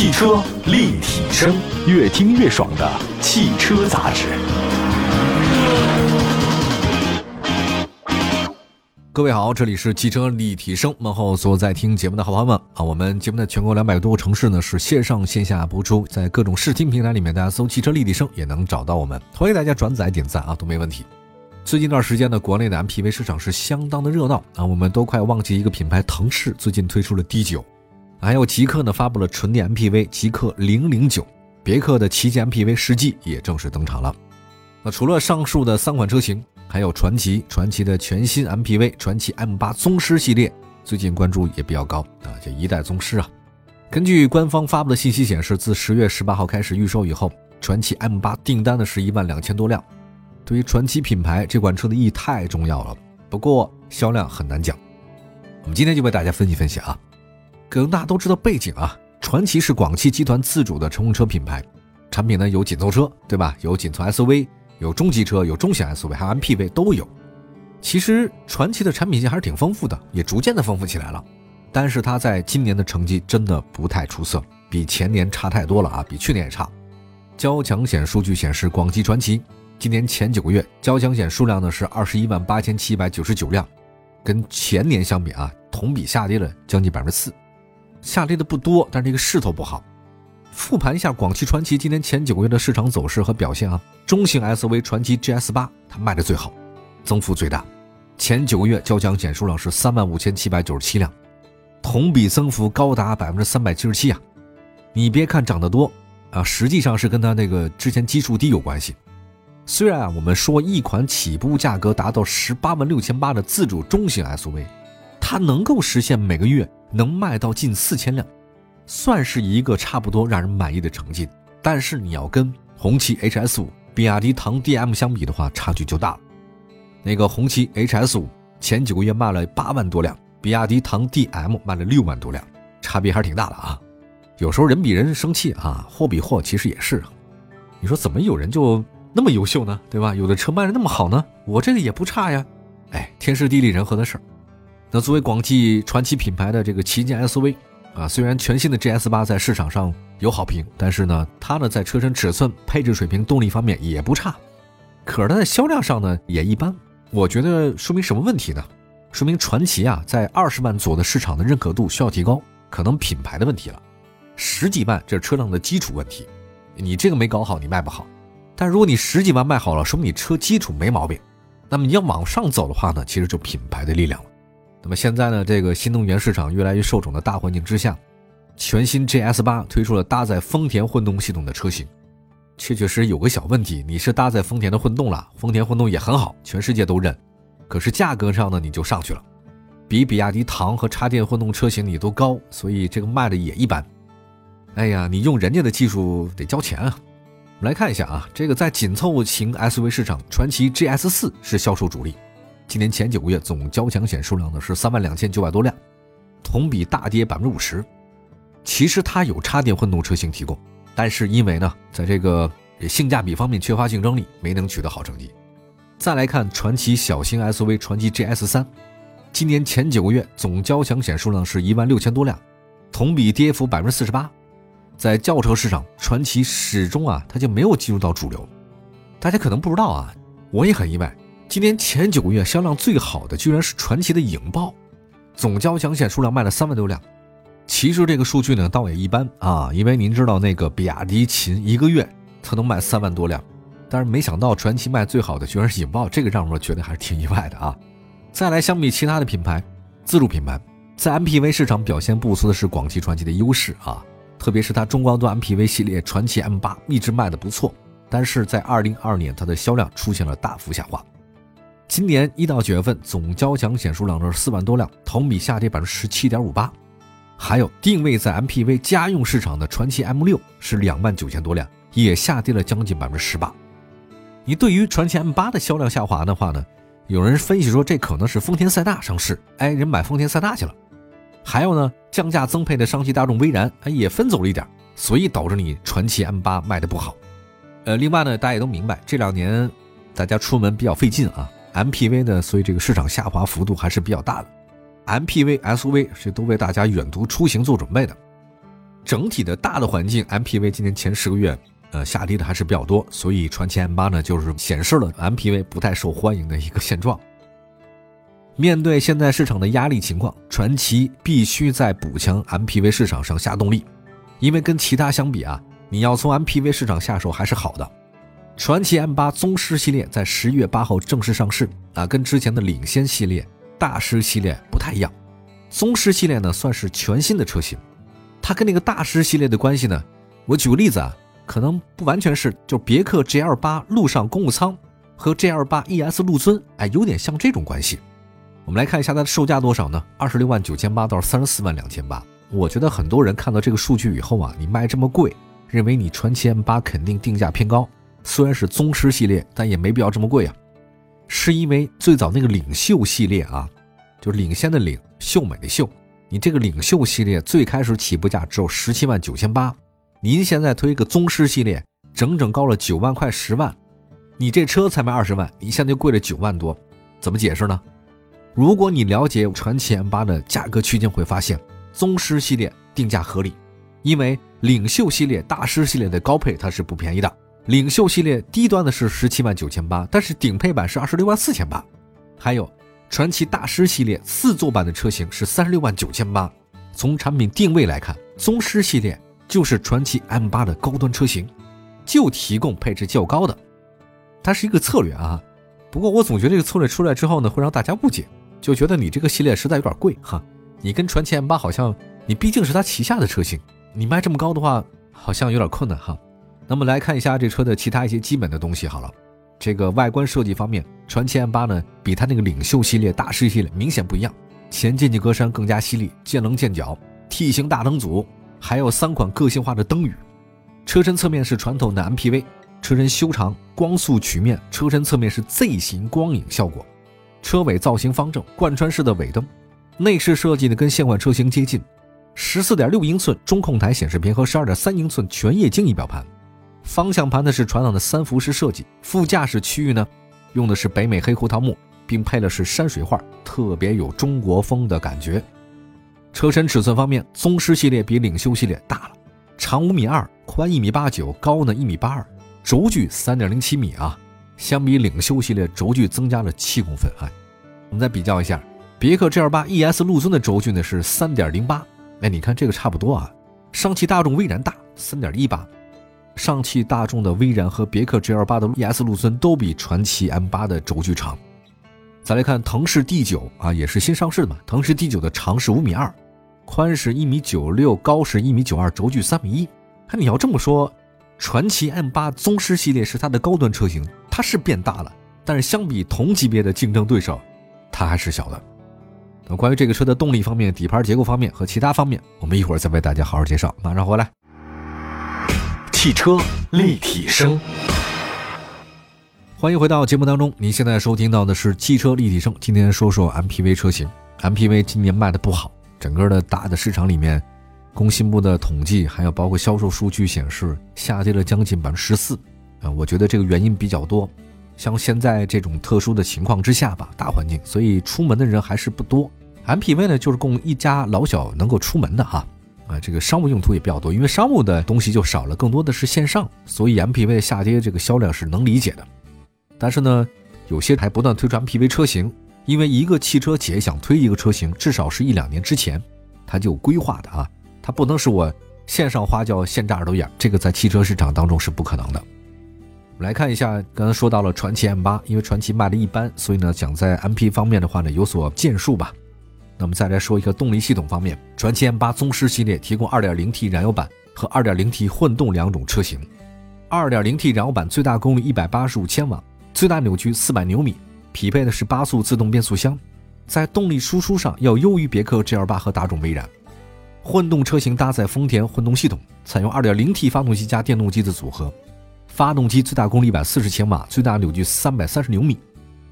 汽车立体声，越听越爽的汽车杂志。各位好，这里是汽车立体声。问候所有在听节目的好朋友们啊，我们节目的全国两百多个城市呢是线上线下播出，在各种视听平台里面，大家搜“汽车立体声”也能找到我们。欢迎大家转载点赞啊，都没问题。最近一段时间呢，国内的 MPV 市场是相当的热闹啊，我们都快忘记一个品牌腾势最近推出了 D9，还有极客呢发布了纯电 MPV 极客零零九，别克的旗舰 MPV 世纪也正式登场了。那除了上述的三款车型。还有传奇，传奇的全新 MPV 传奇 M8 宗师系列，最近关注也比较高啊，这一代宗师啊。根据官方发布的信息显示，自十月十八号开始预售以后，传奇 M8 订单的是一万两千多辆。对于传奇品牌，这款车的意义太重要了。不过销量很难讲。我们今天就为大家分析分析啊。可能大家都知道背景啊，传奇是广汽集团自主的乘用车品牌，产品呢有紧凑车，对吧？有紧凑 SUV。有中级车，有中型 SUV，还有 MPV 都有。其实传祺的产品线还是挺丰富的，也逐渐的丰富起来了。但是它在今年的成绩真的不太出色，比前年差太多了啊，比去年也差。交强险数据显示，广汽传祺今年前九个月交强险数量呢是二十一万八千七百九十九辆，跟前年相比啊，同比下跌了将近百分之四，下跌的不多，但是这个势头不好。复盘一下广汽传祺今年前九个月的市场走势和表现啊，中型 SUV 传祺 GS 八它卖的最好，增幅最大，前九个月交强险数量是三万五千七百九十七辆，同比增幅高达百分之三百七十七啊！你别看涨得多啊，实际上是跟它那个之前基数低有关系。虽然啊，我们说一款起步价格达到十八万六千八的自主中型 SUV，它能够实现每个月能卖到近四千辆。算是一个差不多让人满意的成绩，但是你要跟红旗 HS 五、比亚迪唐 DM 相比的话，差距就大了。那个红旗 HS 五前几个月卖了八万多辆，比亚迪唐 DM 卖了六万多辆，差别还是挺大的啊。有时候人比人生气啊，货比货其实也是。你说怎么有人就那么优秀呢？对吧？有的车卖的那么好呢，我这个也不差呀。哎，天时地利人和的事儿。那作为广汽传祺品牌的这个旗舰 SUV。啊，虽然全新的 GS 八在市场上有好评，但是呢，它呢在车身尺寸、配置水平、动力方面也不差，可是它在销量上呢也一般。我觉得说明什么问题呢？说明传祺啊在二十万左右的市场的认可度需要提高，可能品牌的问题了。十几万这是车辆的基础问题，你这个没搞好，你卖不好。但如果你十几万卖好了，说明你车基础没毛病。那么你要往上走的话呢，其实就品牌的力量了。那么现在呢，这个新能源市场越来越受宠的大环境之下，全新 GS 八推出了搭载丰田混动系统的车型，确确实有个小问题，你是搭载丰田的混动了，丰田混动也很好，全世界都认，可是价格上呢你就上去了，比比亚迪唐和插电混动车型你都高，所以这个卖的也一般。哎呀，你用人家的技术得交钱啊。我们来看一下啊，这个在紧凑型 SUV 市场，传祺 GS 四是销售主力。今年前九个月总交强险数量呢是三万两千九百多辆，同比大跌百分之五十。其实它有插电混动车型提供，但是因为呢，在这个性价比方面缺乏竞争力，没能取得好成绩。再来看传祺小型 SUV 传祺 GS 三，今年前九个月总交强险数量是一万六千多辆，同比跌幅百分之四十八。在轿车市场，传祺始终啊，它就没有进入到主流。大家可能不知道啊，我也很意外。今年前九个月销量最好的居然是传祺的影豹，总交强险数量卖了三万多辆。其实这个数据呢倒也一般啊，因为您知道那个比亚迪秦一个月它能卖三万多辆，但是没想到传祺卖最好的居然是影豹，这个让我觉得还是挺意外的啊。再来相比其他的品牌，自主品牌在 MPV 市场表现不错的是广汽传祺的优势啊，特别是它中高端 MPV 系列传祺 M8 一直卖的不错，但是在2022年它的销量出现了大幅下滑。今年一到九月份，总交强险数量是四万多辆，同比下跌百分之十七点五八。还有定位在 MPV 家用市场的传祺 M 六是两万九千多辆，也下跌了将近百分之十八。你对于传祺 M 八的销量下滑的话呢？有人分析说这可能是丰田塞纳上市，哎，人买丰田塞纳去了。还有呢，降价增配的上汽大众威然，哎，也分走了一点，所以导致你传祺 M 八卖的不好。呃，另外呢，大家也都明白，这两年大家出门比较费劲啊。MPV 呢，所以这个市场下滑幅度还是比较大的。MPV、SUV 是都为大家远途出行做准备的。整体的大的环境，MPV 今年前十个月，呃，下跌的还是比较多，所以传祺 M 八呢，就是显示了 MPV 不太受欢迎的一个现状。面对现在市场的压力情况，传祺必须在补强 MPV 市场上下动力，因为跟其他相比啊，你要从 MPV 市场下手还是好的。传祺 M 八宗师系列在十月八号正式上市啊，跟之前的领先系列、大师系列不太一样。宗师系列呢，算是全新的车型。它跟那个大师系列的关系呢？我举个例子啊，可能不完全是，就别克 GL 八陆上公务舱和 GL 八 ES 陆尊，哎，有点像这种关系。我们来看一下它的售价多少呢？二十六万九千八到三十四万两千八。我觉得很多人看到这个数据以后啊，你卖这么贵，认为你传祺 M 八肯定定价偏高。虽然是宗师系列，但也没必要这么贵啊。是因为最早那个领袖系列啊，就领先的领，秀美的秀。你这个领袖系列最开始起步价只有十七万九千八，您现在推一个宗师系列，整整高了九万块十万，你这车才卖二十万，你现在就贵了九万多，怎么解释呢？如果你了解传祺 M 八的价格区间，会发现宗师系列定价合理，因为领袖系列、大师系列的高配它是不便宜的，领袖系列低端的是十七万九千八，但是顶配版是二十六万四千八，还有。传奇大师系列四座版的车型是三十六万九千八。从产品定位来看，宗师系列就是传奇 M 八的高端车型，就提供配置较高的。它是一个策略啊。不过我总觉得这个策略出来之后呢，会让大家误解，就觉得你这个系列实在有点贵哈。你跟传奇 M 八好像，你毕竟是它旗下的车型，你卖这么高的话，好像有点困难哈。那么来看一下这车的其他一些基本的东西好了。这个外观设计方面，传祺 M 八呢比它那个领袖系列、大师系列明显不一样。前进气格栅更加犀利，见棱见角，T 型大灯组，还有三款个性化的灯语。车身侧面是传统的 MPV，车身修长，光速曲面，车身侧面是 Z 型光影效果。车尾造型方正，贯穿式的尾灯。内饰设计呢跟现款车型接近，十四点六英寸中控台显示屏和十二点三英寸全液晶仪表盘。方向盘呢是传统的三辐式设计，副驾驶区域呢用的是北美黑胡桃木，并配的是山水画，特别有中国风的感觉。车身尺寸方面，宗师系列比领袖系列大了，长五米二，宽一米八九，高呢一米八二，轴距三点零七米啊，相比领袖系列轴距增加了七公分。哎，我们再比较一下，别克 GL 八 ES 陆尊的轴距呢是三点零八，哎，你看这个差不多啊，上汽大众威然大三点一八。上汽大众的威然和别克 GL 八的 ES 陆尊都比传祺 M 八的轴距长。再来看腾势 D 九啊，也是新上市的嘛。腾势 D 九的长是五米二，宽是一米九六，高是一米九二，轴距三米一。看你要这么说，传祺 M 八宗师系列是它的高端车型，它是变大了，但是相比同级别的竞争对手，它还是小的。那关于这个车的动力方面、底盘结构方面和其他方面，我们一会儿再为大家好好介绍。马上回来。汽车立体声，欢迎回到节目当中。您现在收听到的是汽车立体声。今天说说 MPV 车型。MPV 今年卖的不好，整个的大的市场里面，工信部的统计还有包括销售数据显示，下跌了将近百分之十四。啊，我觉得这个原因比较多。像现在这种特殊的情况之下吧，大环境，所以出门的人还是不多。MPV 呢，就是供一家老小能够出门的哈。啊，啊这个商务用途也比较多，因为商务的东西就少了，更多的是线上，所以 MPV 的下跌这个销量是能理解的。但是呢，有些还不断推出 MPV 车型，因为一个汽车企业想推一个车型，至少是一两年之前，它就规划的啊，它不能是我线上花轿现榨耳朵眼，这个在汽车市场当中是不可能的。我们来看一下，刚才说到了传祺 M 八，因为传祺卖的一般，所以呢，想在 MP 方面的话呢有所建树吧。那么再来说一个动力系统方面，传祺 M 八宗师系列提供 2.0T 燃油版和 2.0T 混动两种车型。2.0T 燃油版最大功率185千瓦，最大扭矩400牛米，匹配的是八速自动变速箱，在动力输出上要优于别克 GL8 和大众威然。混动车型搭载丰田混动系统，采用 2.0T 发动机加电动机的组合，发动机最大功率140千瓦，最大扭矩330牛米。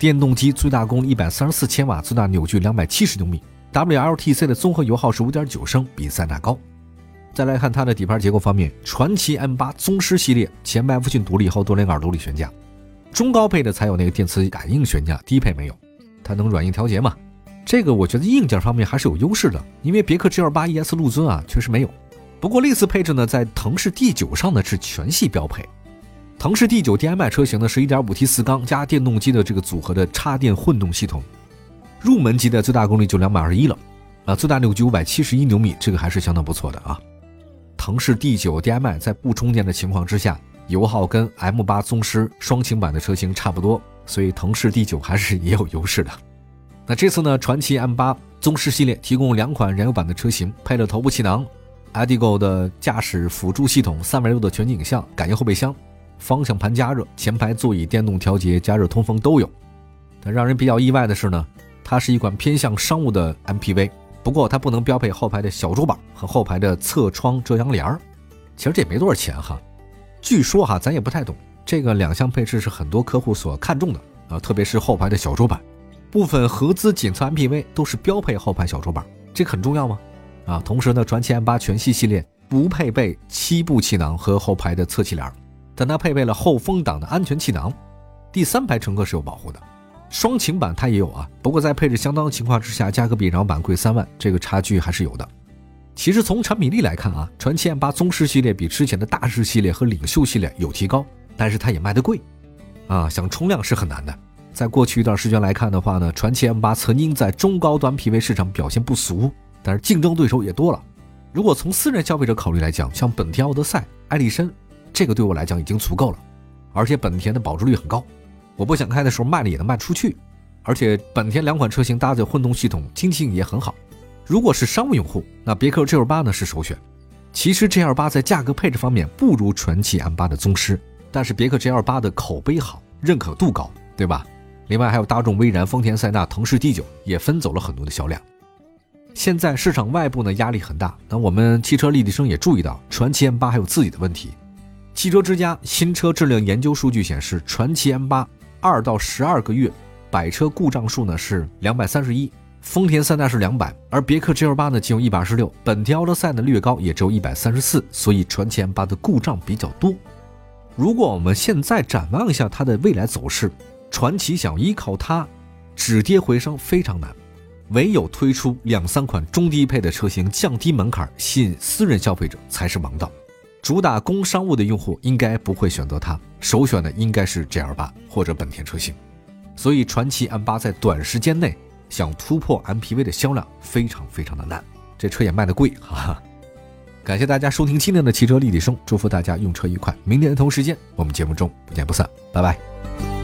电动机最大功率一百三十四千瓦，最大扭矩两百七十牛米。WLTC 的综合油耗是五点九升，比塞纳高。再来看它的底盘结构方面，传祺 M 八宗师系列前麦弗逊独立后多连杆独立悬架，中高配的才有那个电磁感应悬架，低配没有。它能软硬调节嘛？这个我觉得硬件方面还是有优势的，因为别克 GL 八 ES 陆尊啊确实没有。不过类似配置呢，在腾势 D9 上呢是全系标配。腾势 D9 DMI 车型呢是 1.5T 四缸加电动机的这个组合的插电混动系统，入门级的最大功率就两百二十一了，啊，最大扭矩五百七十一牛米，这个还是相当不错的啊。腾势 D9 DMI 在不充电的情况之下，油耗跟 M8 宗师双擎版的车型差不多，所以腾势 D9 还是也有优势的。那这次呢，传祺 M8 宗师系列提供两款燃油版的车型，配了头部气囊，Adigo 的驾驶辅助系统，三百六的全景影像，感应后备箱。方向盘加热，前排座椅电动调节、加热通风都有。但让人比较意外的是呢，它是一款偏向商务的 MPV，不过它不能标配后排的小桌板和后排的侧窗遮阳帘儿。其实这也没多少钱哈。据说哈，咱也不太懂，这个两项配置是很多客户所看重的啊，特别是后排的小桌板。部分合资紧凑 MPV 都是标配后排小桌板，这很重要吗？啊，同时呢，传祺 M8 全系系列不配备七部气囊和后排的侧气帘儿。但它配备了后风挡的安全气囊，第三排乘客是有保护的。双擎版它也有啊，不过在配置相当的情况之下，价格比燃油版贵三万，这个差距还是有的。其实从产品力来看啊，传祺 M8 宗师系列比之前的大师系列和领袖系列有提高，但是它也卖得贵，啊，想冲量是很难的。在过去一段时间来看的话呢，传祺 M8 曾经在中高端 PV 市场表现不俗，但是竞争对手也多了。如果从私人消费者考虑来讲，像本田奥德赛、艾力绅。这个对我来讲已经足够了，而且本田的保值率很高，我不想开的时候卖了也能卖出去，而且本田两款车型搭载混动系统，经济性也很好。如果是商务用户，那别克 GL8 呢是首选。其实 GL8 在价格配置方面不如传祺 M8 的宗师，但是别克 GL8 的口碑好，认可度高，对吧？另外还有大众威然、丰田塞纳、腾势 D9 也分走了很多的销量。现在市场外部呢压力很大，那我们汽车立体声也注意到，传祺 M8 还有自己的问题。汽车之家新车质量研究数据显示，传祺 M8 二到十二个月百车故障数呢是两百三十一，丰田塞纳是两百，而别克 GL8 呢仅有一百二十六，本田奥德赛呢略高，也只有一百三十四，所以传祺 M8 的故障比较多。如果我们现在展望一下它的未来走势，传祺想依靠它止跌回升非常难，唯有推出两三款中低配的车型，降低门槛，吸引私人消费者才是王道。主打工商务的用户应该不会选择它，首选的应该是 G L 八或者本田车型，所以传祺 M 八在短时间内想突破 MPV 的销量非常非常的难，这车也卖的贵哈。感谢大家收听今天的汽车立体声，祝福大家用车愉快。明天的同时间，我们节目中不见不散，拜拜。